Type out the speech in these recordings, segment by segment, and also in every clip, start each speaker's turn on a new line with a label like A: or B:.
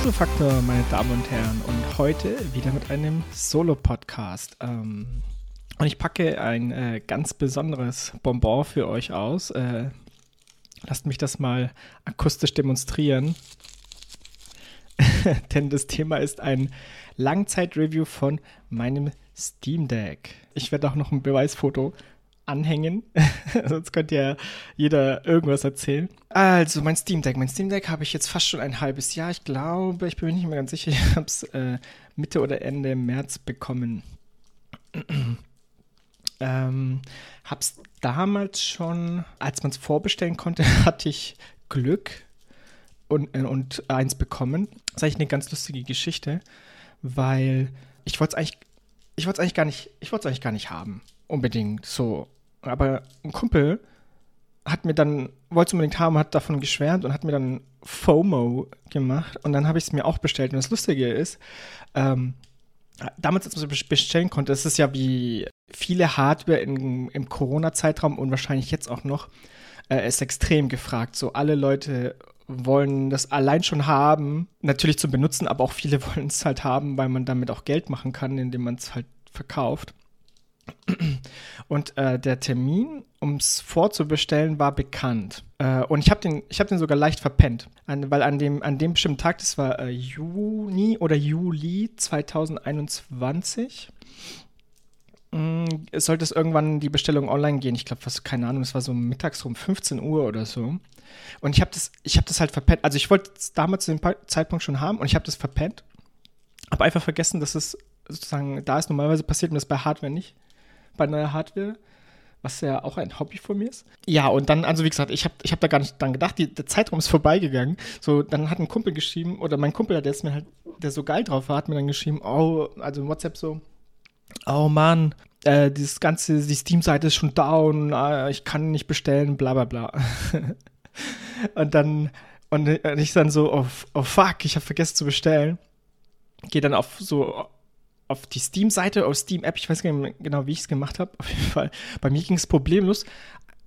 A: Wuselfaktor, meine Damen und Herren, und heute wieder mit einem Solo-Podcast. Ähm, und ich packe ein äh, ganz besonderes Bonbon für euch aus. Äh, lasst mich das mal akustisch demonstrieren. Denn das Thema ist ein Langzeit-Review von meinem Steam Deck. Ich werde auch noch ein Beweisfoto anhängen. Sonst könnte ja jeder irgendwas erzählen. Also, mein Steam Deck. Mein Steam Deck habe ich jetzt fast schon ein halbes Jahr. Ich glaube, ich bin mir nicht mehr ganz sicher. Ich habe es äh, Mitte oder Ende März bekommen. ähm, habe es damals schon, als man es vorbestellen konnte, hatte ich Glück und, äh, und eins bekommen. Das ist eigentlich eine ganz lustige Geschichte, weil ich wollte es eigentlich, ich wollte eigentlich gar nicht, ich wollte es eigentlich gar nicht haben. Unbedingt so. Aber ein Kumpel hat mir dann, wollte es unbedingt haben, hat davon geschwärmt und hat mir dann FOMO gemacht und dann habe ich es mir auch bestellt. Und das Lustige ist, ähm, damals, als man es bestellen konnte, ist es ja wie viele Hardware in, im Corona-Zeitraum und wahrscheinlich jetzt auch noch, äh, ist extrem gefragt. So alle Leute wollen das allein schon haben, natürlich zum Benutzen, aber auch viele wollen es halt haben, weil man damit auch Geld machen kann, indem man es halt verkauft. Und äh, der Termin, um es vorzubestellen, war bekannt. Äh, und ich habe den, hab den sogar leicht verpennt. An, weil an dem, an dem bestimmten Tag, das war äh, Juni oder Juli 2021, mm, es sollte es irgendwann die Bestellung online gehen. Ich glaube, keine Ahnung, es war so mittags um 15 Uhr oder so. Und ich habe das, hab das halt verpennt. Also ich wollte es damals zu dem Zeitpunkt schon haben und ich habe das verpennt. Habe einfach vergessen, dass es sozusagen da ist. Normalerweise passiert mir das bei Hardware nicht bei neuer Hardware, was ja auch ein Hobby von mir ist. Ja, und dann, also wie gesagt, ich habe ich hab da gar nicht dran gedacht, die, der Zeitraum ist vorbeigegangen. So, dann hat ein Kumpel geschrieben, oder mein Kumpel, der ist mir halt, der so geil drauf war, hat mir dann geschrieben, oh, also in WhatsApp so, oh Mann, äh, dieses ganze, die Steam-Seite ist schon down, äh, ich kann nicht bestellen, bla bla bla. und dann, und ich dann so, oh, oh fuck, ich habe vergessen zu bestellen. Gehe dann auf so auf die Steam-Seite, auf Steam-App, ich weiß gar nicht genau, wie ich es gemacht habe. Auf jeden Fall, bei mir ging es problemlos.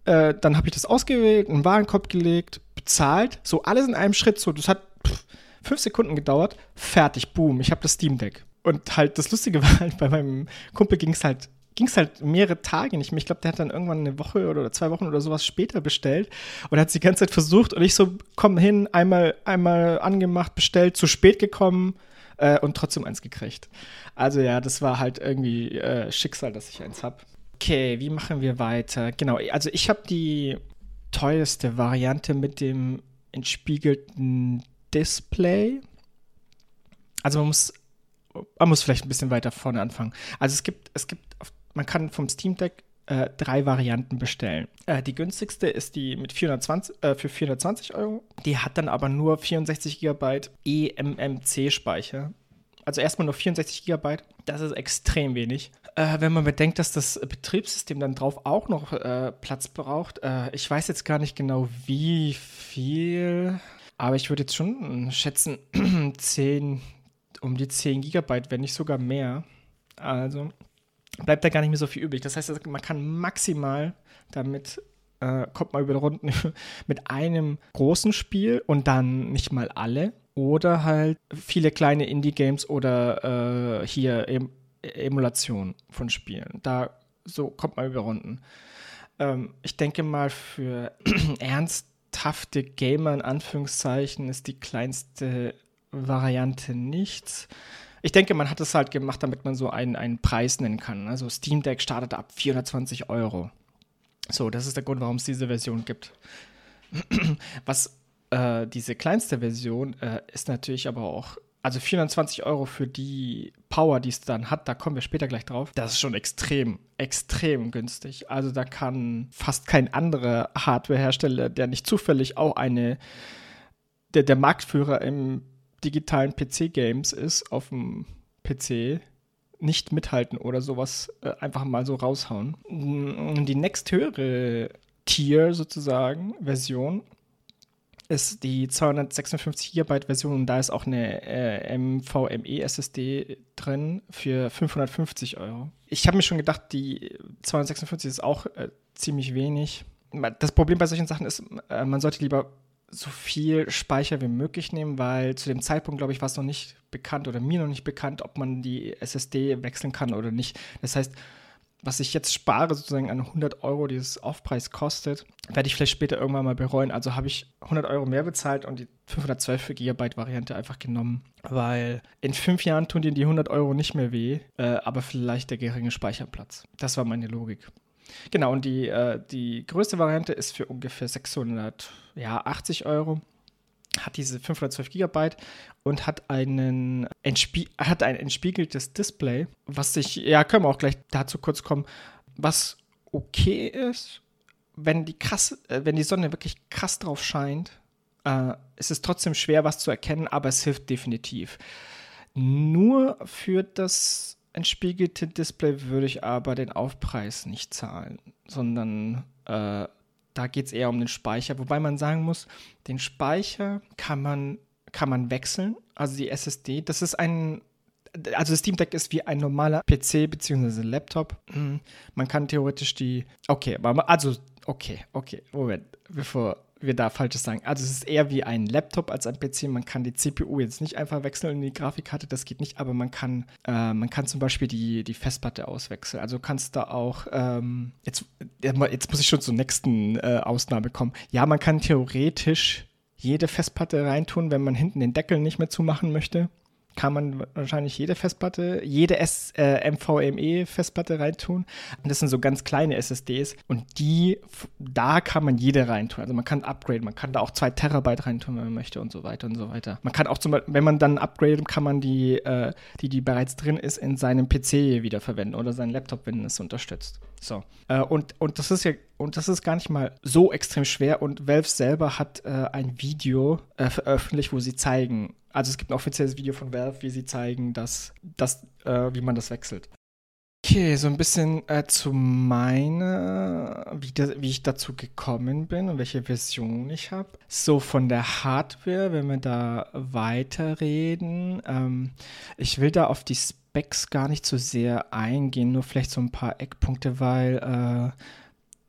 A: Äh, dann habe ich das ausgewählt, einen Warenkorb gelegt, bezahlt, so alles in einem Schritt. So, das hat pff, fünf Sekunden gedauert, fertig, boom, ich habe das Steam Deck. Und halt das Lustige war halt, bei meinem Kumpel ging es halt ging halt mehrere Tage nicht mehr. Ich glaube, der hat dann irgendwann eine Woche oder zwei Wochen oder sowas später bestellt und hat es die ganze Zeit versucht und ich so, komm hin, einmal, einmal angemacht, bestellt, zu spät gekommen, äh, und trotzdem eins gekriegt. Also ja, das war halt irgendwie äh, Schicksal, dass ich eins habe. Okay, wie machen wir weiter? Genau, also ich habe die teuerste Variante mit dem entspiegelten Display. Also man muss, man muss vielleicht ein bisschen weiter vorne anfangen. Also es gibt, es gibt, man kann vom Steam Deck äh, drei Varianten bestellen. Äh, die günstigste ist die mit 420, äh, für 420 Euro. Die hat dann aber nur 64 GB eMMC-Speicher. Also erstmal nur 64 GB. Das ist extrem wenig. Äh, wenn man bedenkt, dass das Betriebssystem dann drauf auch noch äh, Platz braucht. Äh, ich weiß jetzt gar nicht genau, wie viel. Aber ich würde jetzt schon schätzen, 10, um die 10 GB, wenn nicht sogar mehr. Also bleibt da gar nicht mehr so viel übrig. Das heißt, man kann maximal damit äh, kommt man über die Runden mit einem großen Spiel und dann nicht mal alle. Oder halt viele kleine Indie-Games oder äh, hier em Emulation von Spielen. Da so kommt man über Runden. Ähm, ich denke mal, für ernsthafte Gamer in Anführungszeichen ist die kleinste Variante nichts. Ich denke, man hat es halt gemacht, damit man so einen, einen Preis nennen kann. Also Steam Deck startet ab 420 Euro. So, das ist der Grund, warum es diese Version gibt. Was äh, diese kleinste Version äh, ist natürlich aber auch, also 420 Euro für die Power, die es dann hat, da kommen wir später gleich drauf. Das ist schon extrem, extrem günstig. Also da kann fast kein anderer Hardwarehersteller, der nicht zufällig auch eine, der, der Marktführer im digitalen PC-Games ist auf dem PC, nicht mithalten oder sowas äh, einfach mal so raushauen. Mm, die nächsthöhere Tier sozusagen, Version, ist die 256 GB Version und da ist auch eine äh, MVMe SSD drin für 550 Euro. Ich habe mir schon gedacht, die 256 ist auch äh, ziemlich wenig. Das Problem bei solchen Sachen ist, äh, man sollte lieber so viel Speicher wie möglich nehmen, weil zu dem Zeitpunkt, glaube ich, war es noch nicht bekannt oder mir noch nicht bekannt, ob man die SSD wechseln kann oder nicht. Das heißt, was ich jetzt spare, sozusagen an 100 Euro, die es Aufpreis kostet, werde ich vielleicht später irgendwann mal bereuen. Also habe ich 100 Euro mehr bezahlt und die 512 GB Variante einfach genommen, weil in fünf Jahren tun dir die 100 Euro nicht mehr weh, äh, aber vielleicht der geringe Speicherplatz. Das war meine Logik. Genau, und die, äh, die größte Variante ist für ungefähr 680 Euro. Hat diese 512 GB und hat, einen Entspie hat ein entspiegeltes Display, was sich, ja, können wir auch gleich dazu kurz kommen, was okay ist, wenn die krass, äh, wenn die Sonne wirklich krass drauf scheint, äh, ist es trotzdem schwer, was zu erkennen, aber es hilft definitiv. Nur für das entspiegelte Display würde ich aber den Aufpreis nicht zahlen, sondern äh, da geht es eher um den Speicher. Wobei man sagen muss, den Speicher kann man, kann man wechseln, also die SSD. Das ist ein, also das Steam Deck ist wie ein normaler PC bzw. Laptop. Hm, man kann theoretisch die, okay, also, okay, okay, Moment, bevor wir da Falsches sagen. Also es ist eher wie ein Laptop als ein PC. Man kann die CPU jetzt nicht einfach wechseln in die Grafikkarte, das geht nicht, aber man kann, äh, man kann zum Beispiel die, die Festplatte auswechseln. Also kannst da auch, ähm, jetzt, jetzt muss ich schon zur nächsten äh, Ausnahme kommen. Ja, man kann theoretisch jede Festplatte reintun, wenn man hinten den Deckel nicht mehr zumachen möchte kann man wahrscheinlich jede Festplatte, jede S, äh, MVME-Festplatte reintun. Und das sind so ganz kleine SSDs und die, da kann man jede reintun. Also man kann upgraden, man kann da auch zwei Terabyte reintun, wenn man möchte und so weiter und so weiter. Man kann auch zum Beispiel, wenn man dann upgradet, kann man die, äh, die, die bereits drin ist, in seinem PC wiederverwenden oder seinen Laptop, wenn es unterstützt. So. Äh, und, und das ist ja, und das ist gar nicht mal so extrem schwer. Und Valve selber hat äh, ein Video äh, veröffentlicht, wo sie zeigen, also es gibt ein offizielles Video von Valve, wie sie zeigen, dass, dass äh, wie man das wechselt. Okay, so ein bisschen äh, zu meiner, wie, da, wie, ich dazu gekommen bin und welche Version ich habe. So von der Hardware, wenn wir da weiterreden. Ähm, ich will da auf die Specs gar nicht so sehr eingehen, nur vielleicht so ein paar Eckpunkte, weil äh,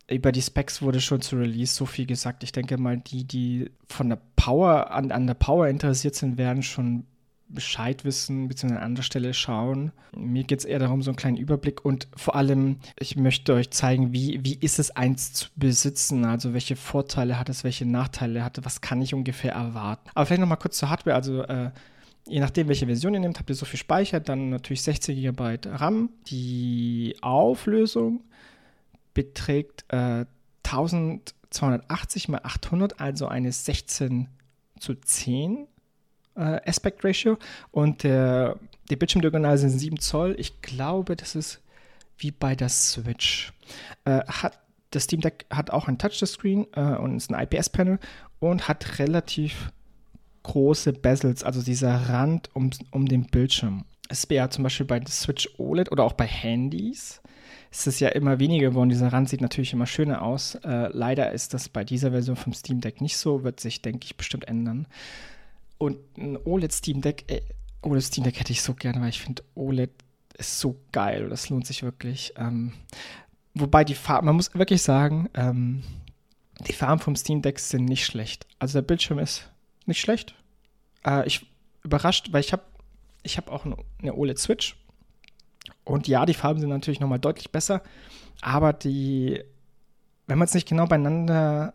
A: über die Specs wurde schon zu Release so viel gesagt. Ich denke mal, die, die von der Power, an, an der Power interessiert sind, werden schon Bescheid wissen, beziehungsweise an anderer Stelle schauen. Mir geht es eher darum, so einen kleinen Überblick und vor allem, ich möchte euch zeigen, wie, wie ist es, eins zu besitzen, also welche Vorteile hat es, welche Nachteile hat es, was kann ich ungefähr erwarten. Aber vielleicht nochmal kurz zur Hardware, also äh, je nachdem, welche Version ihr nehmt, habt ihr so viel Speicher, dann natürlich 16 GB RAM. Die Auflösung beträgt äh, 1280 x 800, also eine 16 zu 10 äh, Aspect Ratio und der, die Bildschirmdiagonale sind 7 Zoll. Ich glaube, das ist wie bei der Switch. Äh, hat, das Steam Deck hat auch ein Touchscreen äh, und ist ein IPS-Panel und hat relativ große Bezels, also dieser Rand um, um den Bildschirm. Es wäre zum Beispiel bei der Switch OLED oder auch bei Handys. Es ist ja immer weniger geworden. Dieser Rand sieht natürlich immer schöner aus. Äh, leider ist das bei dieser Version vom Steam Deck nicht so. Wird sich, denke ich, bestimmt ändern. Und ein OLED Steam Deck, äh, OLED Steam Deck hätte ich so gerne, weil ich finde, OLED ist so geil. Das lohnt sich wirklich. Ähm, wobei die Farben, man muss wirklich sagen, ähm, die Farben vom Steam Deck sind nicht schlecht. Also der Bildschirm ist nicht schlecht. Äh, ich überrascht, weil ich habe ich hab auch eine OLED Switch. Und ja, die Farben sind natürlich nochmal deutlich besser. Aber die, wenn man es nicht genau beieinander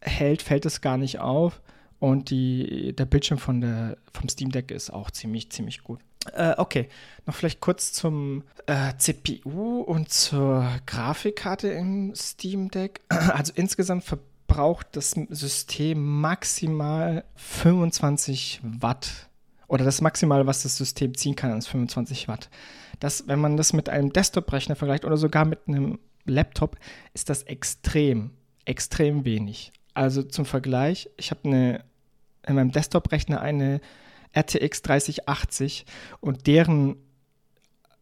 A: hält, fällt es gar nicht auf. Und die, der Bildschirm von der, vom Steam Deck ist auch ziemlich, ziemlich gut. Äh, okay, noch vielleicht kurz zum äh, CPU und zur Grafikkarte im Steam Deck. Also insgesamt verbraucht das System maximal 25 Watt. Oder das Maximale, was das System ziehen kann, ist 25 Watt. Das, wenn man das mit einem Desktop-Rechner vergleicht oder sogar mit einem Laptop, ist das extrem, extrem wenig. Also zum Vergleich, ich habe eine in meinem Desktop-Rechner eine RTX 3080 und deren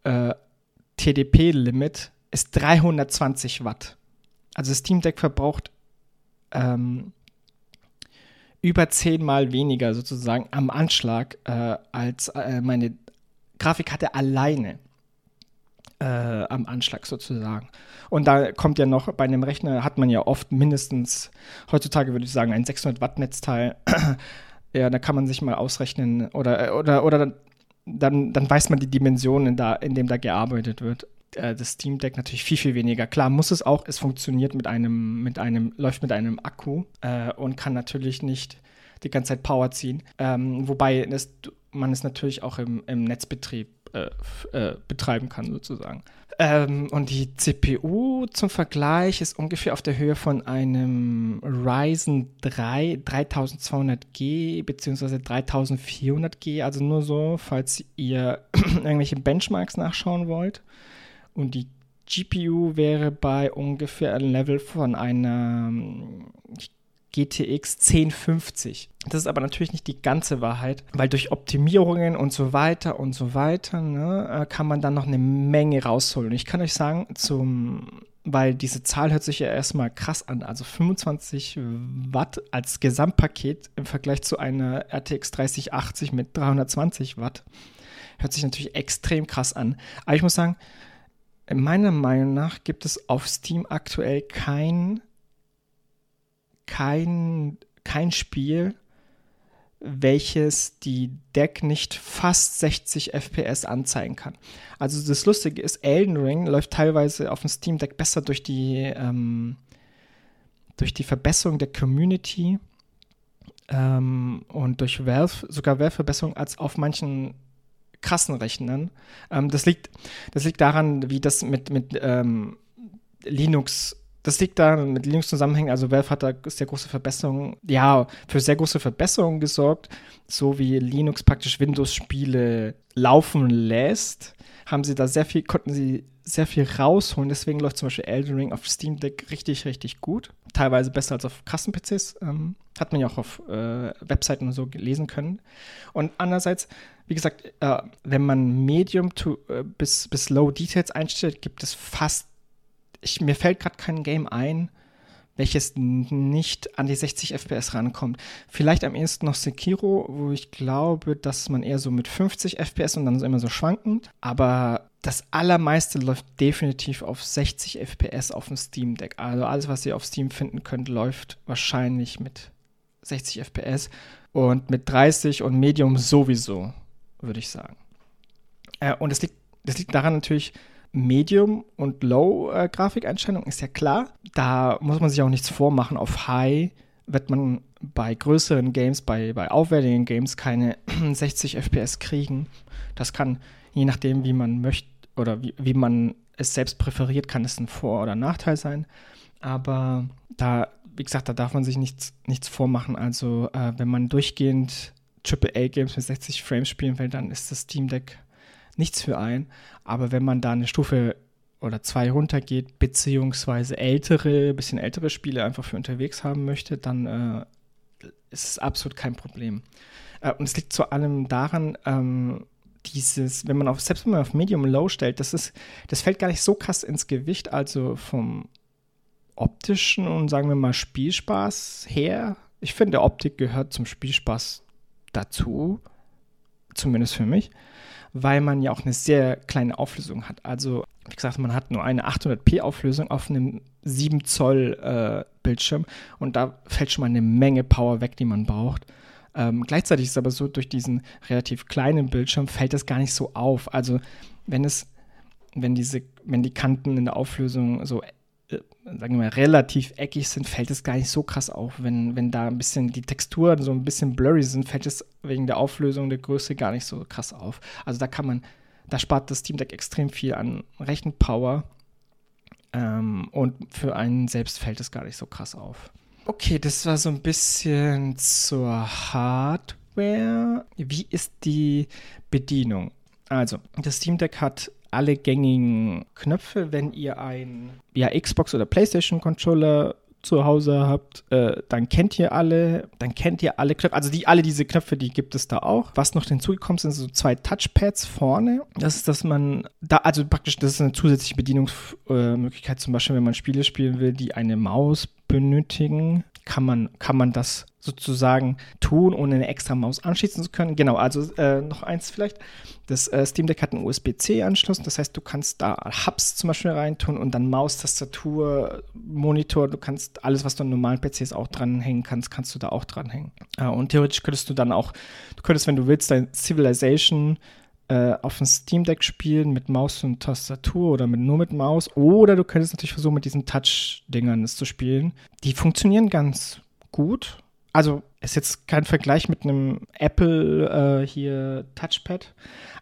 A: äh, TDP-Limit ist 320 Watt. Also Steam Deck verbraucht ähm, über zehnmal weniger sozusagen am Anschlag äh, als äh, meine Grafikkarte alleine. Äh, am Anschlag sozusagen. Und da kommt ja noch, bei einem Rechner hat man ja oft mindestens, heutzutage würde ich sagen, ein 600 Watt Netzteil. ja, da kann man sich mal ausrechnen oder, oder, oder dann, dann weiß man die Dimensionen, da, in dem da gearbeitet wird. Äh, das Steam Deck natürlich viel, viel weniger. Klar muss es auch, es funktioniert mit einem, mit einem, läuft mit einem Akku äh, und kann natürlich nicht die ganze Zeit Power ziehen. Ähm, wobei das, man es natürlich auch im, im Netzbetrieb äh, äh, betreiben kann, sozusagen. Ähm, und die CPU zum Vergleich ist ungefähr auf der Höhe von einem Ryzen 3 3200G bzw. 3400G, also nur so, falls ihr irgendwelche Benchmarks nachschauen wollt. Und die GPU wäre bei ungefähr einem Level von einer, ich GTX 1050. Das ist aber natürlich nicht die ganze Wahrheit, weil durch Optimierungen und so weiter und so weiter ne, äh, kann man dann noch eine Menge rausholen. Ich kann euch sagen, zum, weil diese Zahl hört sich ja erstmal krass an, also 25 Watt als Gesamtpaket im Vergleich zu einer RTX 3080 mit 320 Watt, hört sich natürlich extrem krass an. Aber ich muss sagen, meiner Meinung nach gibt es auf Steam aktuell kein kein, kein Spiel, welches die Deck nicht fast 60 FPS anzeigen kann. Also das Lustige ist, Elden Ring läuft teilweise auf dem Steam Deck besser durch die, ähm, durch die Verbesserung der Community ähm, und durch Valve, sogar Valve-Verbesserung als auf manchen krassen Rechnern. Ähm, das, liegt, das liegt daran, wie das mit, mit ähm, Linux das liegt da mit Linux zusammenhängen. Also Valve hat da sehr große Verbesserungen, ja, für sehr große Verbesserungen gesorgt. So wie Linux praktisch Windows-Spiele laufen lässt, haben sie da sehr viel, konnten sie sehr viel rausholen. Deswegen läuft zum Beispiel Elden Ring auf Steam Deck richtig, richtig gut. Teilweise besser als auf Kassen-PCs. Ähm, hat man ja auch auf äh, Webseiten und so lesen können. Und andererseits, wie gesagt, äh, wenn man Medium to, äh, bis, bis Low Details einstellt, gibt es fast ich, mir fällt gerade kein Game ein, welches nicht an die 60 FPS rankommt. Vielleicht am ehesten noch Sekiro, wo ich glaube, dass man eher so mit 50 FPS und dann so immer so schwankend. Aber das allermeiste läuft definitiv auf 60 FPS auf dem Steam Deck. Also alles, was ihr auf Steam finden könnt, läuft wahrscheinlich mit 60 FPS und mit 30 und Medium sowieso, würde ich sagen. Äh, und das liegt, das liegt daran natürlich, Medium und Low äh, ist ja klar. Da muss man sich auch nichts vormachen. Auf High wird man bei größeren Games, bei, bei aufwendigen Games keine 60 FPS kriegen. Das kann, je nachdem, wie man möchte oder wie, wie man es selbst präferiert, kann es ein Vor- oder Nachteil sein. Aber da, wie gesagt, da darf man sich nichts, nichts vormachen. Also, äh, wenn man durchgehend AAA-Games mit 60 Frames spielen will, dann ist das Steam Deck nichts für einen. Aber wenn man da eine Stufe oder zwei runtergeht, beziehungsweise ältere, bisschen ältere Spiele einfach für unterwegs haben möchte, dann äh, ist es absolut kein Problem. Äh, und es liegt vor allem daran, ähm, dieses, wenn man auf, selbst wenn man auf Medium Low stellt, das ist, das fällt gar nicht so krass ins Gewicht, also vom optischen und sagen wir mal Spielspaß her. Ich finde, Optik gehört zum Spielspaß dazu, zumindest für mich weil man ja auch eine sehr kleine Auflösung hat. Also, wie gesagt, man hat nur eine 800p Auflösung auf einem 7 Zoll äh, Bildschirm und da fällt schon mal eine Menge Power weg, die man braucht. Ähm, gleichzeitig ist es aber so, durch diesen relativ kleinen Bildschirm fällt das gar nicht so auf. Also, wenn es, wenn diese, wenn die Kanten in der Auflösung so sagen wir mal, relativ eckig sind, fällt es gar nicht so krass auf. Wenn, wenn da ein bisschen die Texturen so ein bisschen blurry sind, fällt es wegen der Auflösung der Größe gar nicht so krass auf. Also da kann man, da spart das Steam Deck extrem viel an Rechenpower ähm, und für einen selbst fällt es gar nicht so krass auf. Okay, das war so ein bisschen zur Hardware. Wie ist die Bedienung? Also, das Steam Deck hat alle gängigen Knöpfe. Wenn ihr ein ja, Xbox oder PlayStation Controller zu Hause habt, äh, dann kennt ihr alle, dann kennt ihr alle Knöpfe. Also die, alle diese Knöpfe, die gibt es da auch. Was noch hinzugekommen sind, sind so zwei Touchpads vorne. Das ist, dass man da, also praktisch, das ist eine zusätzliche Bedienungsmöglichkeit, zum Beispiel, wenn man Spiele spielen will, die eine Maus benötigen kann man, kann man das sozusagen tun, ohne eine extra Maus anschließen zu können. Genau, also äh, noch eins vielleicht. Das äh, Steam Deck hat einen USB-C-Anschluss, das heißt, du kannst da Hubs zum Beispiel reintun und dann Maus, Tastatur, Monitor, du kannst alles, was du an normalen PCs auch dranhängen kannst, kannst du da auch dranhängen. Äh, und theoretisch könntest du dann auch, du könntest, wenn du willst, dein Civilization äh, auf dem Steam Deck spielen mit Maus und Tastatur oder mit, nur mit Maus. Oder du könntest natürlich versuchen, mit diesen Touch-Dingern es zu spielen. Die funktionieren ganz gut. Also ist jetzt kein Vergleich mit einem Apple äh, hier Touchpad,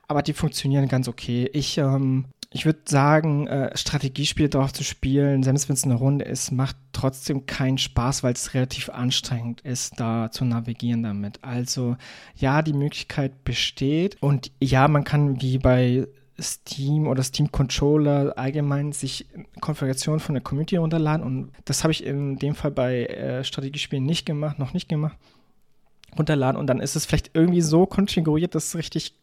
A: aber die funktionieren ganz okay. Ich, ähm, ich würde sagen, äh, Strategiespiele drauf zu spielen, selbst wenn es eine Runde ist, macht trotzdem keinen Spaß, weil es relativ anstrengend ist, da zu navigieren damit. Also ja, die Möglichkeit besteht und ja, man kann wie bei Steam oder Steam Controller allgemein sich Konfigurationen von der Community runterladen und das habe ich in dem Fall bei äh, Strategiespielen nicht gemacht, noch nicht gemacht runterladen und dann ist es vielleicht irgendwie so konfiguriert, dass es richtig,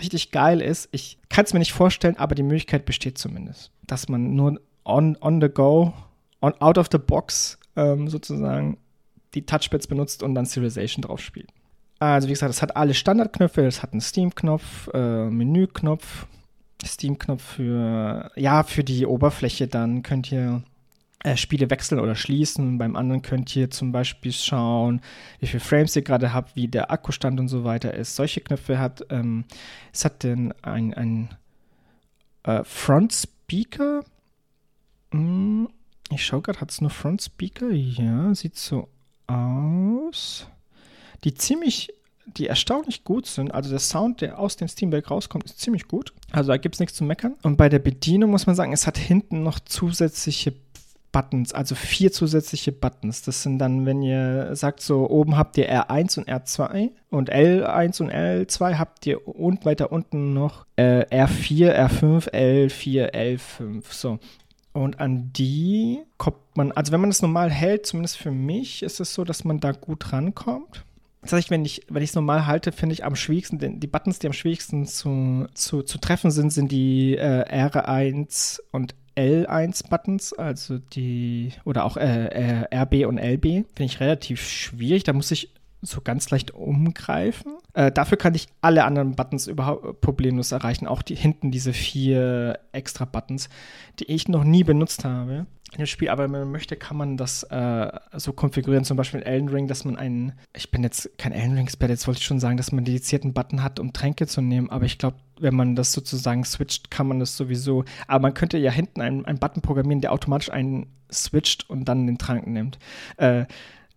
A: richtig geil ist. Ich kann es mir nicht vorstellen, aber die Möglichkeit besteht zumindest, dass man nur on, on the go, on, out of the box ähm, sozusagen die Touchpads benutzt und dann Civilization drauf spielt. Also wie gesagt, es hat alle Standardknöpfe, es hat einen Steam-Knopf, äh, Menü-Knopf, Steam-Knopf für, ja, für die Oberfläche, dann könnt ihr äh, Spiele wechseln oder schließen. Beim anderen könnt ihr zum Beispiel schauen, wie viele Frames ihr gerade habt, wie der Akkustand und so weiter ist. Solche Knöpfe hat, ähm, es hat denn ein, ein äh, Front Speaker. Hm, ich schaue gerade, hat es nur Front Speaker? Ja, sieht so aus. Die ziemlich die erstaunlich gut sind. Also der Sound, der aus dem Steam Deck rauskommt, ist ziemlich gut. Also da gibt es nichts zu meckern. Und bei der Bedienung muss man sagen, es hat hinten noch zusätzliche Buttons, also vier zusätzliche Buttons. Das sind dann, wenn ihr sagt, so oben habt ihr R1 und R2 und L1 und L2 habt ihr und weiter unten noch äh, R4, R5, L4, L5. So. Und an die kommt man, also wenn man das normal hält, zumindest für mich, ist es so, dass man da gut rankommt. Das heißt, wenn ich es normal halte, finde ich am schwierigsten, die Buttons, die am schwierigsten zu, zu, zu treffen sind, sind die äh, R1 und L1-Buttons, also die, oder auch äh, äh, RB und LB, finde ich relativ schwierig. Da muss ich so ganz leicht umgreifen. Äh, dafür kann ich alle anderen Buttons überhaupt problemlos erreichen. Auch die hinten diese vier extra Buttons, die ich noch nie benutzt habe in dem Spiel, aber wenn man möchte, kann man das äh, so konfigurieren, zum Beispiel in Elden Ring, dass man einen, ich bin jetzt kein Elden Ring-Experte, jetzt wollte ich schon sagen, dass man dedizierten Button hat, um Tränke zu nehmen, aber ich glaube, wenn man das sozusagen switcht, kann man das sowieso, aber man könnte ja hinten einen, einen Button programmieren, der automatisch einen switcht und dann den Trank nimmt. Äh,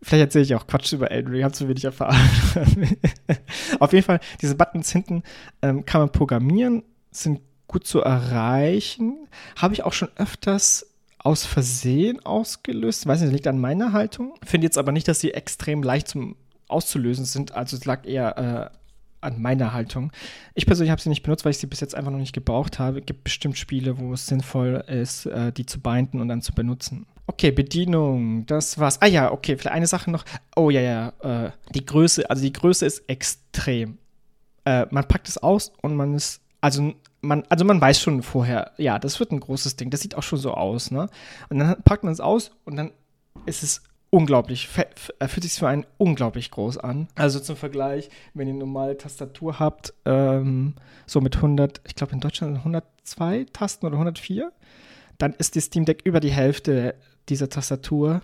A: Vielleicht erzähle ich auch Quatsch über Elden Ring, habe zu wenig erfahren. Auf jeden Fall, diese Buttons hinten ähm, kann man programmieren, sind gut zu erreichen. Habe ich auch schon öfters aus Versehen ausgelöst. Weiß nicht, liegt an meiner Haltung. Finde jetzt aber nicht, dass sie extrem leicht zum auszulösen sind. Also es lag eher äh, an meiner Haltung. Ich persönlich habe sie nicht benutzt, weil ich sie bis jetzt einfach noch nicht gebraucht habe. Es gibt bestimmt Spiele, wo es sinnvoll ist, äh, die zu binden und dann zu benutzen. Okay, Bedienung, das war's. Ah ja, okay, vielleicht eine Sache noch. Oh ja, ja, äh, die Größe, also die Größe ist extrem. Äh, man packt es aus und man ist, also man, also man weiß schon vorher, ja, das wird ein großes Ding, das sieht auch schon so aus, ne? Und dann packt man es aus und dann ist es unglaublich, fühlt sich für einen unglaublich groß an. Also zum Vergleich, wenn ihr eine normale Tastatur habt, ähm, so mit 100, ich glaube in Deutschland 102 Tasten oder 104, dann ist die Steam Deck über die Hälfte dieser Tastatur.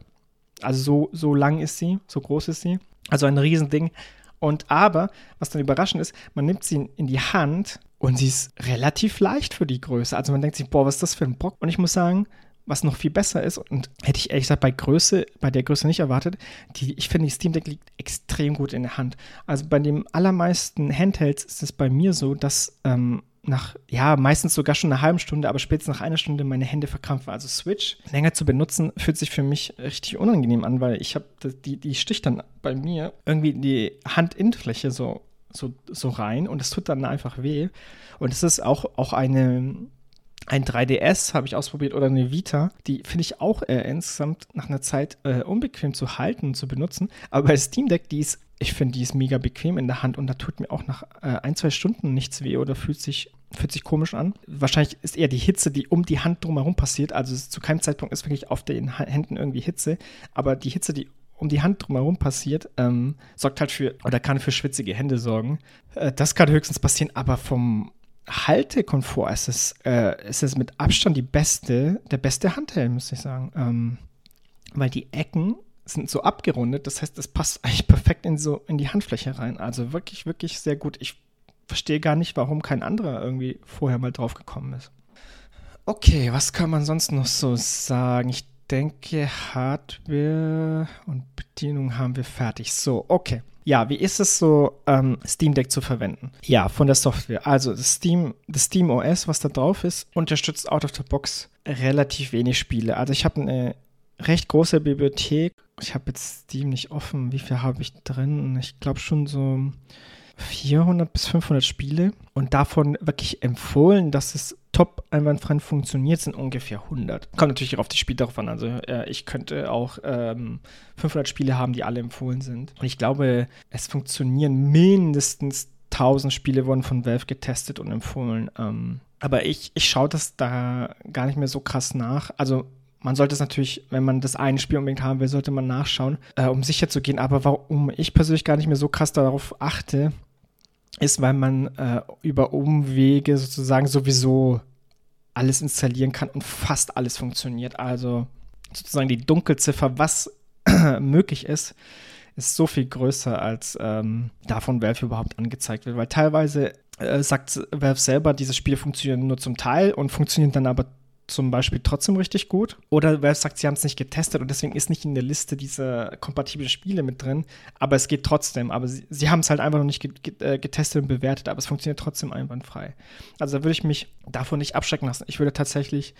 A: Also so, so lang ist sie, so groß ist sie. Also ein Riesending. Und aber, was dann überraschend ist, man nimmt sie in die Hand und sie ist relativ leicht für die Größe. Also man denkt sich, boah, was ist das für ein Bock? Und ich muss sagen, was noch viel besser ist, und hätte ich ehrlich gesagt bei Größe, bei der Größe nicht erwartet, die, ich finde, die Steam Deck liegt extrem gut in der Hand. Also bei den allermeisten Handhelds ist es bei mir so, dass ähm, nach, ja, meistens sogar schon eine halben Stunde, aber spätestens nach einer Stunde meine Hände verkrampfen. Also Switch länger zu benutzen, fühlt sich für mich richtig unangenehm an, weil ich habe, die, die sticht dann bei mir irgendwie in die Handinnenfläche so, so, so rein und es tut dann einfach weh. Und es ist auch, auch eine, ein 3DS habe ich ausprobiert oder eine Vita, die finde ich auch äh, insgesamt nach einer Zeit äh, unbequem zu halten und zu benutzen. Aber bei Steam Deck, die ist, ich finde, die ist mega bequem in der Hand und da tut mir auch nach äh, ein, zwei Stunden nichts weh oder fühlt sich fühlt sich komisch an. Wahrscheinlich ist eher die Hitze, die um die Hand drumherum passiert. Also zu keinem Zeitpunkt ist wirklich auf den Händen irgendwie Hitze, aber die Hitze, die um die Hand drumherum passiert, ähm, sorgt halt für, oder kann für schwitzige Hände sorgen. Äh, das kann höchstens passieren, aber vom Haltekomfort ist es, äh, ist es mit Abstand die beste, der beste Handheld, muss ich sagen. Ähm, weil die Ecken sind so abgerundet, das heißt, es passt eigentlich perfekt in so in die Handfläche rein. Also wirklich, wirklich sehr gut. Ich verstehe gar nicht, warum kein anderer irgendwie vorher mal drauf gekommen ist. Okay, was kann man sonst noch so sagen? Ich denke, Hardware und Bedienung haben wir fertig. So, okay. Ja, wie ist es so, ähm, Steam Deck zu verwenden? Ja, von der Software. Also das Steam, das Steam OS, was da drauf ist, unterstützt out of the box relativ wenig Spiele. Also ich habe eine recht große Bibliothek. Ich habe jetzt Steam nicht offen. Wie viel habe ich drin? Ich glaube schon so 400 bis 500 Spiele und davon wirklich empfohlen, dass es top einwandfrei funktioniert, sind ungefähr 100. Kommt natürlich auf die Spiele darauf an. Also äh, ich könnte auch ähm, 500 Spiele haben, die alle empfohlen sind. Und ich glaube, es funktionieren mindestens 1000 Spiele wurden von Valve getestet und empfohlen. Ähm, aber ich, ich schaue das da gar nicht mehr so krass nach. Also man sollte es natürlich, wenn man das eine Spiel unbedingt haben will, sollte man nachschauen, äh, um sicher zu gehen. Aber warum ich persönlich gar nicht mehr so krass darauf achte, ist, weil man äh, über Umwege sozusagen sowieso alles installieren kann und fast alles funktioniert. Also sozusagen die Dunkelziffer, was möglich ist, ist so viel größer, als ähm, davon Valve überhaupt angezeigt wird. Weil teilweise äh, sagt Valve selber, diese Spiele funktionieren nur zum Teil und funktionieren dann aber zum Beispiel trotzdem richtig gut. Oder Valve sagt, sie haben es nicht getestet und deswegen ist nicht in der Liste dieser kompatiblen Spiele mit drin. Aber es geht trotzdem. Aber sie, sie haben es halt einfach noch nicht äh, getestet und bewertet, aber es funktioniert trotzdem einwandfrei. Also da würde ich mich davon nicht abschrecken lassen. Ich würde tatsächlich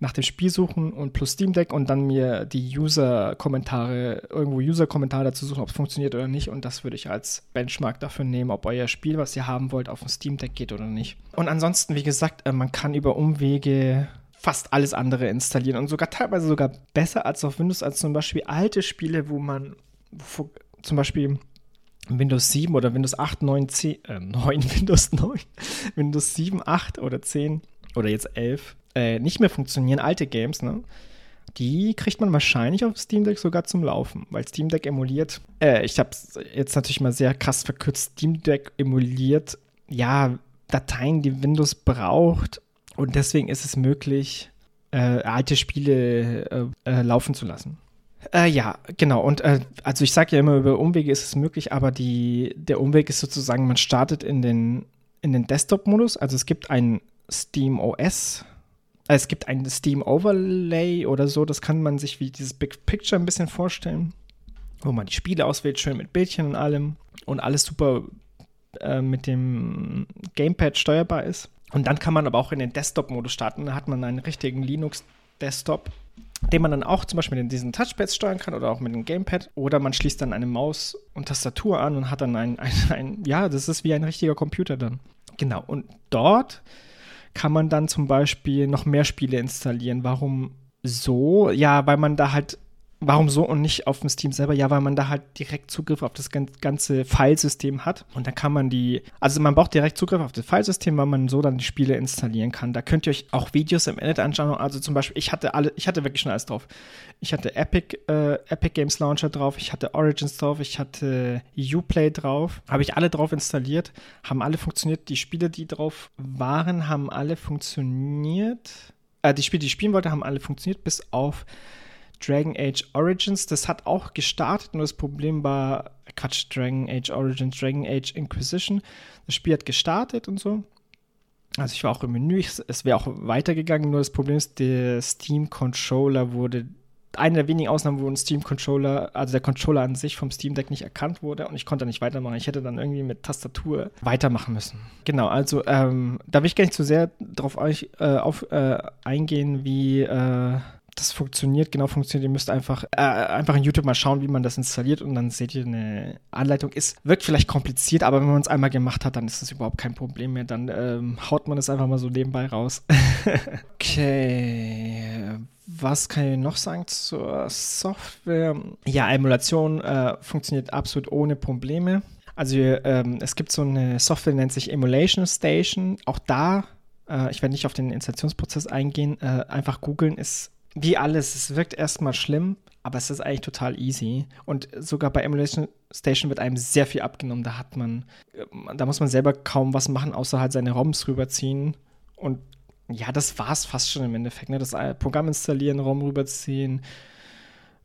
A: nach dem Spiel suchen und plus Steam Deck und dann mir die User-Kommentare, irgendwo User-Kommentare dazu suchen, ob es funktioniert oder nicht. Und das würde ich als Benchmark dafür nehmen, ob euer Spiel, was ihr haben wollt, auf dem Steam Deck geht oder nicht. Und ansonsten, wie gesagt, äh, man kann über Umwege fast alles andere installieren und sogar teilweise sogar besser als auf Windows, als zum Beispiel alte Spiele, wo man wo, zum Beispiel Windows 7 oder Windows 8, 9, 10, äh, 9, Windows 9, Windows 7, 8 oder 10 oder jetzt 11 äh, nicht mehr funktionieren, alte Games, ne? Die kriegt man wahrscheinlich auf Steam Deck sogar zum Laufen, weil Steam Deck emuliert, äh, ich habe jetzt natürlich mal sehr krass verkürzt, Steam Deck emuliert, ja, Dateien, die Windows braucht und deswegen ist es möglich, äh, alte Spiele äh, äh, laufen zu lassen. Äh, ja, genau. Und äh, also ich sage ja immer, über Umwege ist es möglich, aber die, der Umweg ist sozusagen, man startet in den, in den Desktop-Modus. Also es gibt ein Steam OS, äh, es gibt ein Steam Overlay oder so, das kann man sich wie dieses Big Picture ein bisschen vorstellen, wo man die Spiele auswählt, schön mit Bildchen und allem und alles super äh, mit dem Gamepad steuerbar ist. Und dann kann man aber auch in den Desktop-Modus starten. Da hat man einen richtigen Linux-Desktop, den man dann auch zum Beispiel mit diesen Touchpads steuern kann oder auch mit dem Gamepad. Oder man schließt dann eine Maus und Tastatur an und hat dann ein, ein, ein ja, das ist wie ein richtiger Computer dann. Genau. Und dort kann man dann zum Beispiel noch mehr Spiele installieren. Warum so? Ja, weil man da halt Warum so und nicht auf dem Steam selber? Ja, weil man da halt direkt Zugriff auf das ganze Filesystem hat. Und dann kann man die, also man braucht direkt Zugriff auf das Filesystem, weil man so dann die Spiele installieren kann. Da könnt ihr euch auch Videos im Internet anschauen. Also zum Beispiel, ich hatte alle, ich hatte wirklich schon alles drauf. Ich hatte Epic, äh, Epic Games Launcher drauf, ich hatte Origins drauf, ich hatte Uplay drauf. Habe ich alle drauf installiert, haben alle funktioniert. Die Spiele, die drauf waren, haben alle funktioniert. Äh, die Spiele, die ich spielen wollte, haben alle funktioniert, bis auf Dragon Age Origins, das hat auch gestartet, nur das Problem war, Quatsch, Dragon Age Origins, Dragon Age Inquisition. Das Spiel hat gestartet und so. Also ich war auch im Menü, es wäre auch weitergegangen, nur das Problem ist, der Steam Controller wurde, eine der wenigen Ausnahmen, wo ein Steam Controller, also der Controller an sich vom Steam Deck nicht erkannt wurde und ich konnte nicht weitermachen. Ich hätte dann irgendwie mit Tastatur weitermachen müssen. Genau, also ähm, da will ich gar nicht zu so sehr drauf äh, äh, eingehen, wie äh, das funktioniert, genau funktioniert. Ihr müsst einfach, äh, einfach in YouTube mal schauen, wie man das installiert und dann seht ihr eine Anleitung. Ist, wirkt vielleicht kompliziert, aber wenn man es einmal gemacht hat, dann ist das überhaupt kein Problem mehr. Dann ähm, haut man es einfach mal so nebenbei raus. okay. Was kann ich noch sagen zur Software? Ja, Emulation äh, funktioniert absolut ohne Probleme. Also ähm, es gibt so eine Software, die nennt sich Emulation Station. Auch da, äh, ich werde nicht auf den Installationsprozess eingehen, äh, einfach googeln, ist wie alles, es wirkt erstmal schlimm, aber es ist eigentlich total easy. Und sogar bei Emulation Station wird einem sehr viel abgenommen. Da hat man, da muss man selber kaum was machen, außer halt seine ROMs rüberziehen. Und ja, das war es fast schon im Endeffekt. Ne? Das Programm installieren, ROM rüberziehen,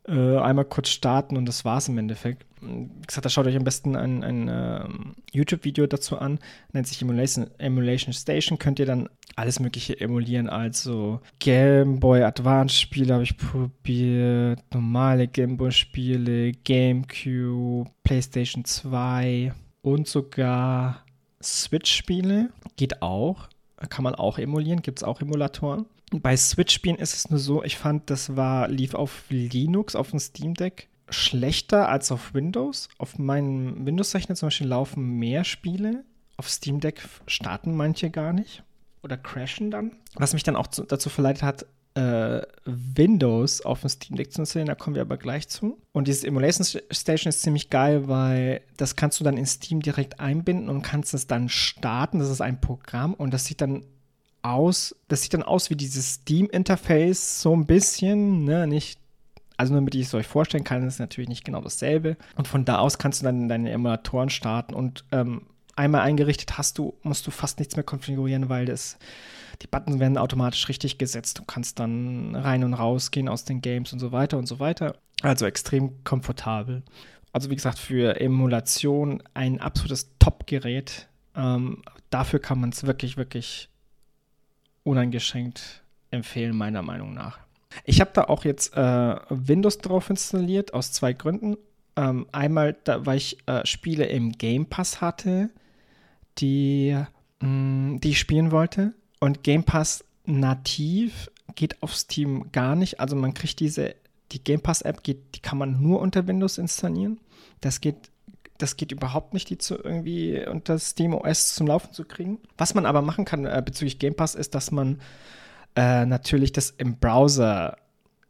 A: äh, einmal kurz starten und das war es im Endeffekt. Wie gesagt, da schaut euch am besten ein, ein äh, YouTube-Video dazu an, nennt sich Emulation, Emulation Station. Könnt ihr dann alles Mögliche emulieren, also Game Boy Advance-Spiele habe ich probiert, normale Game Boy-Spiele, GameCube, PlayStation 2 und sogar Switch-Spiele. Geht auch. Kann man auch emulieren, gibt es auch Emulatoren. Bei Switch-Spielen ist es nur so, ich fand, das war, lief auf Linux, auf dem Steam Deck schlechter als auf Windows. Auf meinem Windows-Rechner zum Beispiel laufen mehr Spiele. Auf Steam Deck starten manche gar nicht oder crashen dann. Was mich dann auch zu, dazu verleitet hat, äh, Windows auf dem Steam Deck zu installieren, da kommen wir aber gleich zu. Und dieses Emulation Station ist ziemlich geil, weil das kannst du dann in Steam direkt einbinden und kannst es dann starten. Das ist ein Programm und das sieht dann aus, das sieht dann aus wie dieses Steam-Interface, so ein bisschen, ne, nicht, also nur damit ich es euch vorstellen kann, ist natürlich nicht genau dasselbe. Und von da aus kannst du dann deine Emulatoren starten und ähm, einmal eingerichtet hast du, musst du fast nichts mehr konfigurieren, weil das, die Buttons werden automatisch richtig gesetzt. Du kannst dann rein und raus gehen aus den Games und so weiter und so weiter. Also extrem komfortabel. Also wie gesagt, für Emulation ein absolutes Top-Gerät. Ähm, dafür kann man es wirklich, wirklich uneingeschränkt empfehlen, meiner Meinung nach. Ich habe da auch jetzt äh, Windows drauf installiert, aus zwei Gründen. Ähm, einmal, da, weil ich äh, Spiele im Game Pass hatte, die, mh, mm, die ich spielen wollte. Und Game Pass nativ geht auf Steam gar nicht. Also man kriegt diese, die Game Pass App, geht, die kann man nur unter Windows installieren. Das geht das geht überhaupt nicht, die zu irgendwie unter Steam OS zum Laufen zu kriegen. Was man aber machen kann äh, bezüglich Game Pass ist, dass man äh, natürlich das im Browser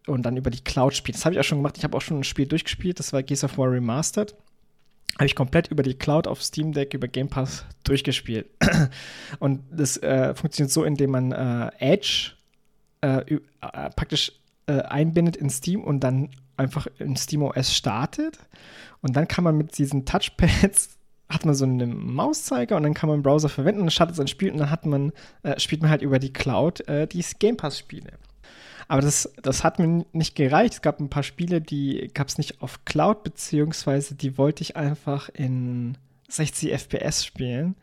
A: und dann über die Cloud spielt. Das habe ich auch schon gemacht. Ich habe auch schon ein Spiel durchgespielt. Das war Gears of War Remastered. Habe ich komplett über die Cloud auf Steam Deck über Game Pass durchgespielt. und das äh, funktioniert so, indem man äh, Edge äh, äh, praktisch einbindet in Steam und dann einfach in SteamOS startet. Und dann kann man mit diesen Touchpads hat man so einen Mauszeiger und dann kann man einen Browser verwenden und startet sein Spiel und dann hat man, äh, spielt man halt über die Cloud äh, die Game Pass-Spiele. Aber das, das hat mir nicht gereicht. Es gab ein paar Spiele, die gab es nicht auf Cloud, beziehungsweise die wollte ich einfach in 60 FPS spielen.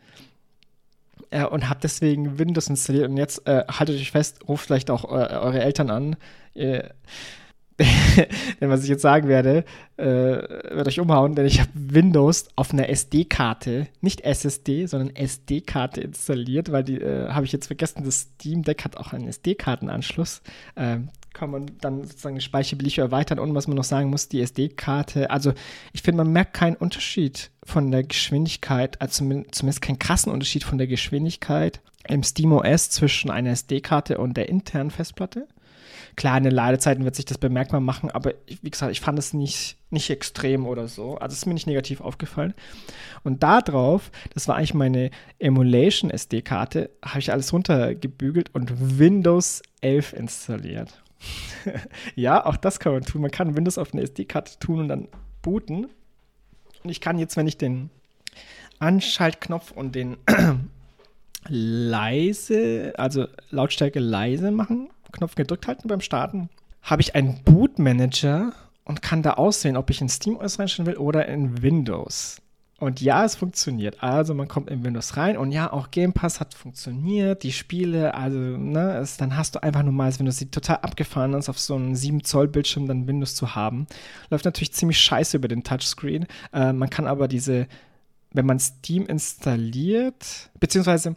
A: Äh, und habe deswegen Windows installiert. Und jetzt äh, haltet euch fest, ruft vielleicht auch äh, eure Eltern an. denn was ich jetzt sagen werde, äh, wird euch umhauen, denn ich habe Windows auf einer SD-Karte, nicht SSD, sondern SD-Karte installiert, weil die äh, habe ich jetzt vergessen, das Steam Deck hat auch einen SD-Kartenanschluss. Ähm, kann man dann sozusagen die Speicherbelege erweitern und was man noch sagen muss, die SD-Karte, also ich finde, man merkt keinen Unterschied von der Geschwindigkeit, also zumindest keinen krassen Unterschied von der Geschwindigkeit im SteamOS zwischen einer SD-Karte und der internen Festplatte. Klar, in den Ladezeiten wird sich das bemerkbar machen, aber wie gesagt, ich fand es nicht, nicht extrem oder so. Also ist mir nicht negativ aufgefallen. Und da drauf, das war eigentlich meine Emulation SD-Karte, habe ich alles runtergebügelt und Windows 11 installiert. ja, auch das kann man tun. Man kann Windows auf eine SD-Karte tun und dann booten. Und ich kann jetzt, wenn ich den Anschaltknopf und den leise, also Lautstärke leise machen, Knopf gedrückt halten beim Starten, habe ich einen Boot Manager und kann da auswählen, ob ich in SteamOS reinstellen will oder in Windows. Und ja, es funktioniert. Also man kommt in Windows rein und ja, auch Game Pass hat funktioniert. Die Spiele, also, ne, es, dann hast du einfach normales Windows. Sieht total abgefahren aus, auf so einem 7 Zoll Bildschirm dann Windows zu haben. Läuft natürlich ziemlich scheiße über den Touchscreen. Äh, man kann aber diese, wenn man Steam installiert, beziehungsweise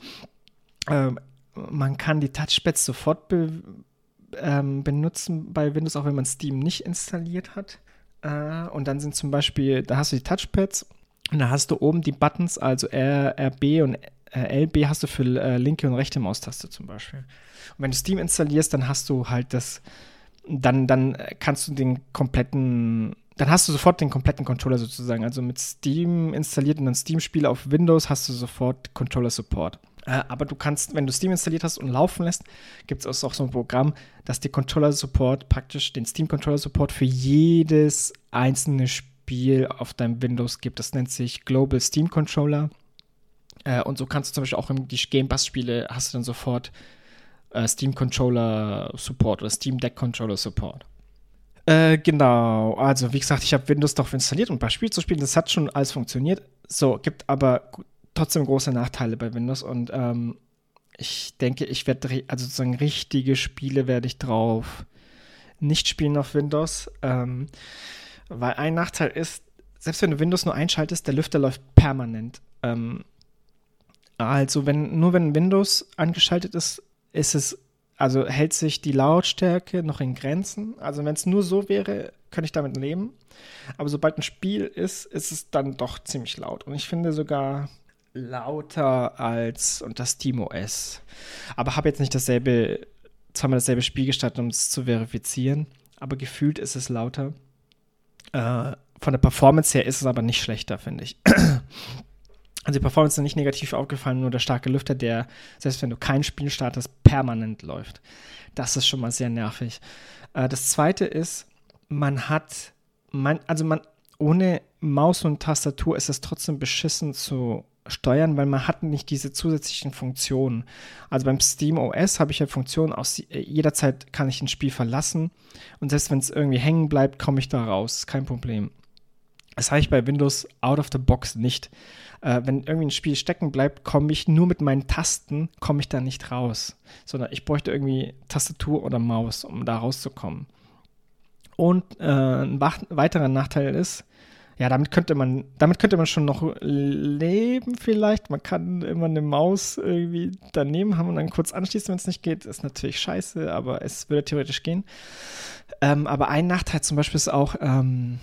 A: äh, man kann die Touchpads sofort be ähm, benutzen bei Windows, auch wenn man Steam nicht installiert hat. Äh, und dann sind zum Beispiel, da hast du die Touchpads und da hast du oben die Buttons, also R, RB und äh, LB hast du für äh, linke und rechte Maustaste zum Beispiel. Und wenn du Steam installierst, dann hast du halt das, dann, dann kannst du den kompletten, dann hast du sofort den kompletten Controller sozusagen. Also mit Steam installiert und dann Steam-Spiele auf Windows hast du sofort Controller-Support. Äh, aber du kannst, wenn du Steam installiert hast und laufen lässt, gibt es auch so ein Programm, das dir Controller-Support, praktisch den Steam-Controller-Support für jedes einzelne Spiel auf deinem Windows gibt. Das nennt sich Global Steam Controller. Äh, und so kannst du zum Beispiel auch in die Game Pass-Spiele hast du dann sofort äh, Steam Controller Support oder Steam Deck Controller Support. Äh, genau, also wie gesagt, ich habe Windows doch installiert, um ein paar Spiele zu spielen. Das hat schon alles funktioniert. So, gibt aber trotzdem große Nachteile bei Windows und ähm, ich denke, ich werde, also sozusagen richtige Spiele werde ich drauf nicht spielen auf Windows, ähm, weil ein Nachteil ist, selbst wenn du Windows nur einschaltest, der Lüfter läuft permanent. Ähm, also wenn nur wenn Windows angeschaltet ist, ist es also hält sich die Lautstärke noch in Grenzen. Also wenn es nur so wäre, könnte ich damit leben. Aber sobald ein Spiel ist, ist es dann doch ziemlich laut. Und ich finde sogar lauter als unter SteamOS. Aber habe jetzt nicht dasselbe, zweimal dasselbe Spiel gestartet, um es zu verifizieren. Aber gefühlt ist es lauter. Äh, von der Performance her ist es aber nicht schlechter, finde ich. Also die Performance ist nicht negativ aufgefallen, nur der starke Lüfter, der, selbst wenn du kein Spiel startest, permanent läuft. Das ist schon mal sehr nervig. Äh, das zweite ist, man hat, man, also man, ohne Maus und Tastatur ist es trotzdem beschissen zu steuern, weil man hat nicht diese zusätzlichen Funktionen. Also beim Steam OS habe ich ja Funktionen aus jederzeit kann ich ein Spiel verlassen und selbst wenn es irgendwie hängen bleibt, komme ich da raus, kein Problem. Das habe ich bei Windows out of the box nicht. Äh, wenn irgendwie ein Spiel stecken bleibt, komme ich nur mit meinen Tasten, komme ich da nicht raus. Sondern ich bräuchte irgendwie Tastatur oder Maus, um da rauszukommen. Und äh, ein weiterer Nachteil ist, ja, damit könnte man, damit könnte man schon noch leben vielleicht. Man kann immer eine Maus irgendwie daneben haben und dann kurz anschließen, wenn es nicht geht. Ist natürlich scheiße, aber es würde theoretisch gehen. Ähm, aber ein Nachteil zum Beispiel ist auch, ähm,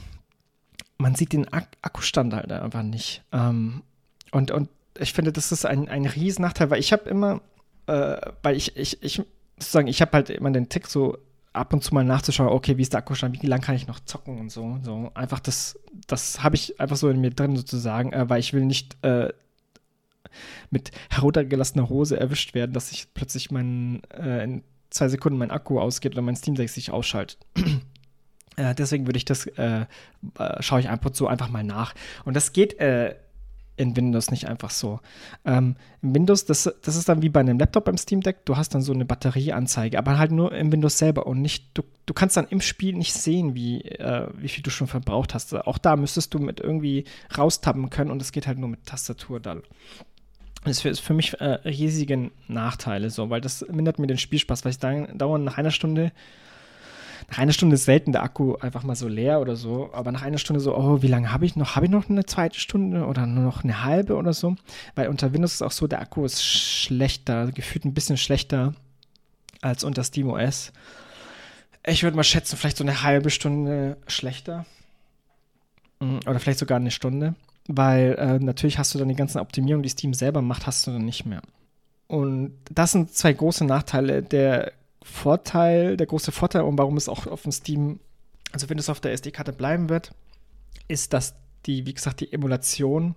A: man sieht den Ak Akkustand halt einfach nicht. Ähm, und, und ich finde, das ist ein, ein Riesennachteil, weil ich habe immer, äh, weil ich, ich, ich sozusagen, ich habe halt immer den Tick so ab und zu mal nachzuschauen, okay, wie ist der Akkustand, wie lange kann ich noch zocken und so. so. Einfach das, das habe ich einfach so in mir drin sozusagen, äh, weil ich will nicht äh, mit heruntergelassener Hose erwischt werden, dass ich plötzlich mein, äh, in zwei Sekunden mein Akku ausgeht oder mein Steam Deck sich ausschaltet. Äh, deswegen würde ich das, äh, äh, schaue ich ab und zu einfach mal nach. Und das geht in Windows nicht einfach so. Ähm, in Windows, das, das ist dann wie bei einem Laptop beim Steam Deck, du hast dann so eine Batterieanzeige, aber halt nur im Windows selber und nicht, du, du kannst dann im Spiel nicht sehen, wie, äh, wie viel du schon verbraucht hast. Auch da müsstest du mit irgendwie raustappen können und das geht halt nur mit Tastatur dann. Das ist für mich äh, riesige Nachteile, so, weil das mindert mir den Spielspaß, weil ich dann dauernd nach einer Stunde nach einer Stunde ist selten der Akku einfach mal so leer oder so, aber nach einer Stunde so, oh, wie lange habe ich noch? Habe ich noch eine zweite Stunde oder nur noch eine halbe oder so? Weil unter Windows ist auch so, der Akku ist schlechter, gefühlt ein bisschen schlechter als unter SteamOS. Ich würde mal schätzen, vielleicht so eine halbe Stunde schlechter. Mm, oder vielleicht sogar eine Stunde. Weil äh, natürlich hast du dann die ganzen Optimierungen, die Steam selber macht, hast du dann nicht mehr. Und das sind zwei große Nachteile der Vorteil, der große Vorteil und warum es auch auf dem Steam, also es auf der SD-Karte bleiben wird, ist, dass die, wie gesagt, die Emulation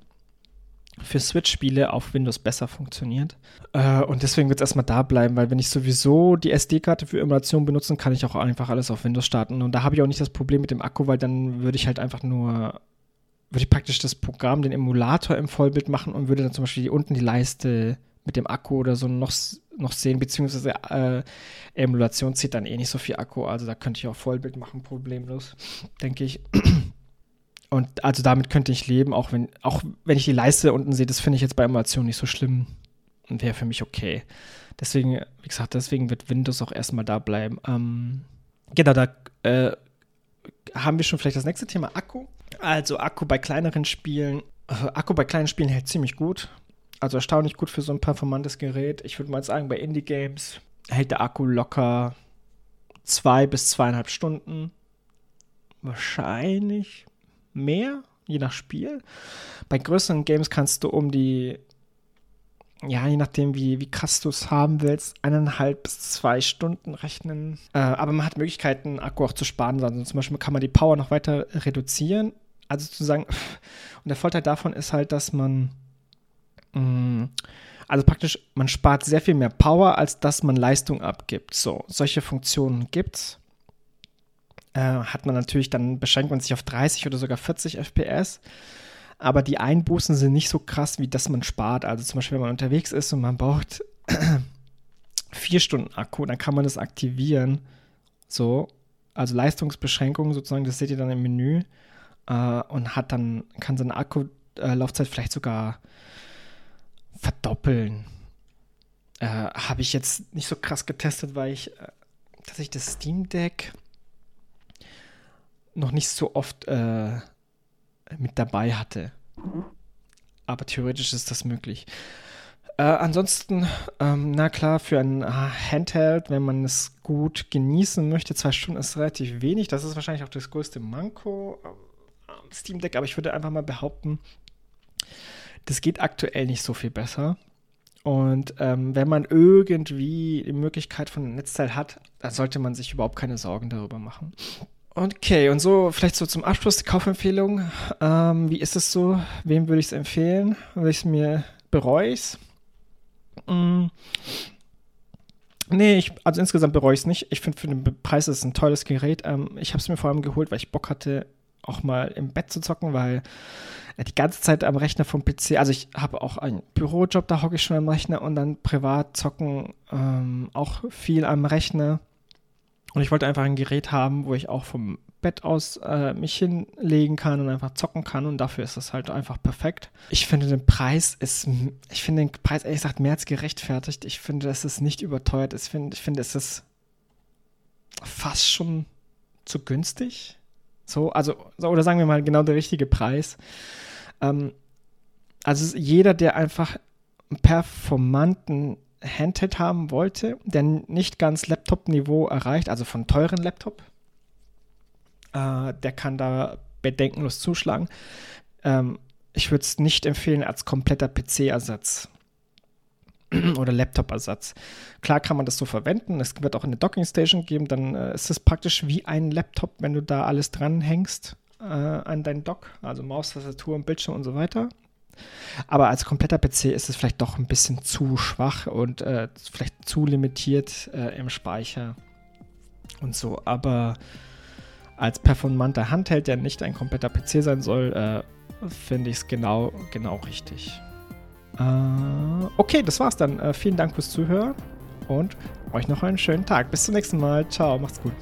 A: für Switch-Spiele auf Windows besser funktioniert. Äh, und deswegen wird es erstmal da bleiben, weil wenn ich sowieso die SD-Karte für Emulation benutzen, kann ich auch einfach alles auf Windows starten. Und da habe ich auch nicht das Problem mit dem Akku, weil dann würde ich halt einfach nur, würde ich praktisch das Programm, den Emulator im Vollbild machen und würde dann zum Beispiel unten die Leiste mit dem Akku oder so noch, noch sehen, beziehungsweise äh, Emulation zieht dann eh nicht so viel Akku, also da könnte ich auch Vollbild machen, problemlos, denke ich. Und also damit könnte ich leben, auch wenn, auch wenn ich die Leiste unten sehe, das finde ich jetzt bei Emulation nicht so schlimm und wäre für mich okay. Deswegen, wie gesagt, deswegen wird Windows auch erstmal da bleiben. Ähm, genau, da äh, haben wir schon vielleicht das nächste Thema Akku. Also Akku bei kleineren Spielen. Äh, Akku bei kleinen Spielen hält ziemlich gut. Also erstaunlich gut für so ein performantes Gerät. Ich würde mal sagen, bei Indie-Games hält der Akku locker zwei bis zweieinhalb Stunden. Wahrscheinlich mehr, je nach Spiel. Bei größeren Games kannst du um die, ja, je nachdem, wie, wie krass du es haben willst, eineinhalb bis zwei Stunden rechnen. Äh, aber man hat Möglichkeiten, Akku auch zu sparen. Also zum Beispiel kann man die Power noch weiter reduzieren. Also zu sagen, und der Vorteil davon ist halt, dass man also praktisch, man spart sehr viel mehr Power, als dass man Leistung abgibt. So, solche Funktionen gibt's. Äh, hat man natürlich, dann beschränkt man sich auf 30 oder sogar 40 FPS. Aber die Einbußen sind nicht so krass, wie dass man spart. Also zum Beispiel, wenn man unterwegs ist und man braucht vier Stunden Akku, dann kann man das aktivieren. So, also Leistungsbeschränkung sozusagen, das seht ihr dann im Menü. Äh, und hat dann, kann seine Akkulaufzeit vielleicht sogar verdoppeln. Äh, Habe ich jetzt nicht so krass getestet, weil ich äh, das Steam Deck noch nicht so oft äh, mit dabei hatte. Aber theoretisch ist das möglich. Äh, ansonsten, ähm, na klar, für ein Handheld, wenn man es gut genießen möchte, zwei Stunden ist relativ wenig. Das ist wahrscheinlich auch das größte Manko am Steam Deck, aber ich würde einfach mal behaupten, das geht aktuell nicht so viel besser. Und ähm, wenn man irgendwie die Möglichkeit von einem Netzteil hat, dann sollte man sich überhaupt keine Sorgen darüber machen. Okay, und so vielleicht so zum Abschluss die Kaufempfehlung. Ähm, wie ist es so? Wem würde ich es empfehlen? Würde ich es mir bereue? Mm. Nee, ich, also insgesamt bereue ich es nicht. Ich finde, für den Preis ist es ein tolles Gerät. Ähm, ich habe es mir vor allem geholt, weil ich Bock hatte, auch mal im Bett zu zocken, weil die ganze Zeit am Rechner vom PC, also ich habe auch einen Bürojob, da hocke ich schon am Rechner und dann privat zocken ähm, auch viel am Rechner. Und ich wollte einfach ein Gerät haben, wo ich auch vom Bett aus äh, mich hinlegen kann und einfach zocken kann und dafür ist das halt einfach perfekt. Ich finde den Preis ist, ich finde den Preis ehrlich gesagt mehr als gerechtfertigt. Ich finde, es nicht überteuert ist. Ich finde, ich finde es ist fast schon zu günstig. So, also, oder sagen wir mal genau der richtige Preis. Ähm, also jeder, der einfach einen performanten Handheld haben wollte, der nicht ganz Laptop-Niveau erreicht, also von teuren Laptop, äh, der kann da bedenkenlos zuschlagen. Ähm, ich würde es nicht empfehlen als kompletter PC-Ersatz oder Laptop-Ersatz. Klar kann man das so verwenden. Es wird auch eine Docking-Station geben. Dann äh, ist es praktisch wie ein Laptop, wenn du da alles dranhängst äh, an deinen Dock, also Maus, Tastatur und Bildschirm und so weiter. Aber als kompletter PC ist es vielleicht doch ein bisschen zu schwach und äh, vielleicht zu limitiert äh, im Speicher und so. Aber als performanter Handheld, der nicht ein kompletter PC sein soll, äh, finde ich es genau, genau richtig. Äh, okay, das war's dann. Äh, vielen Dank fürs Zuhören und euch noch einen schönen Tag. Bis zum nächsten Mal. Ciao, macht's gut.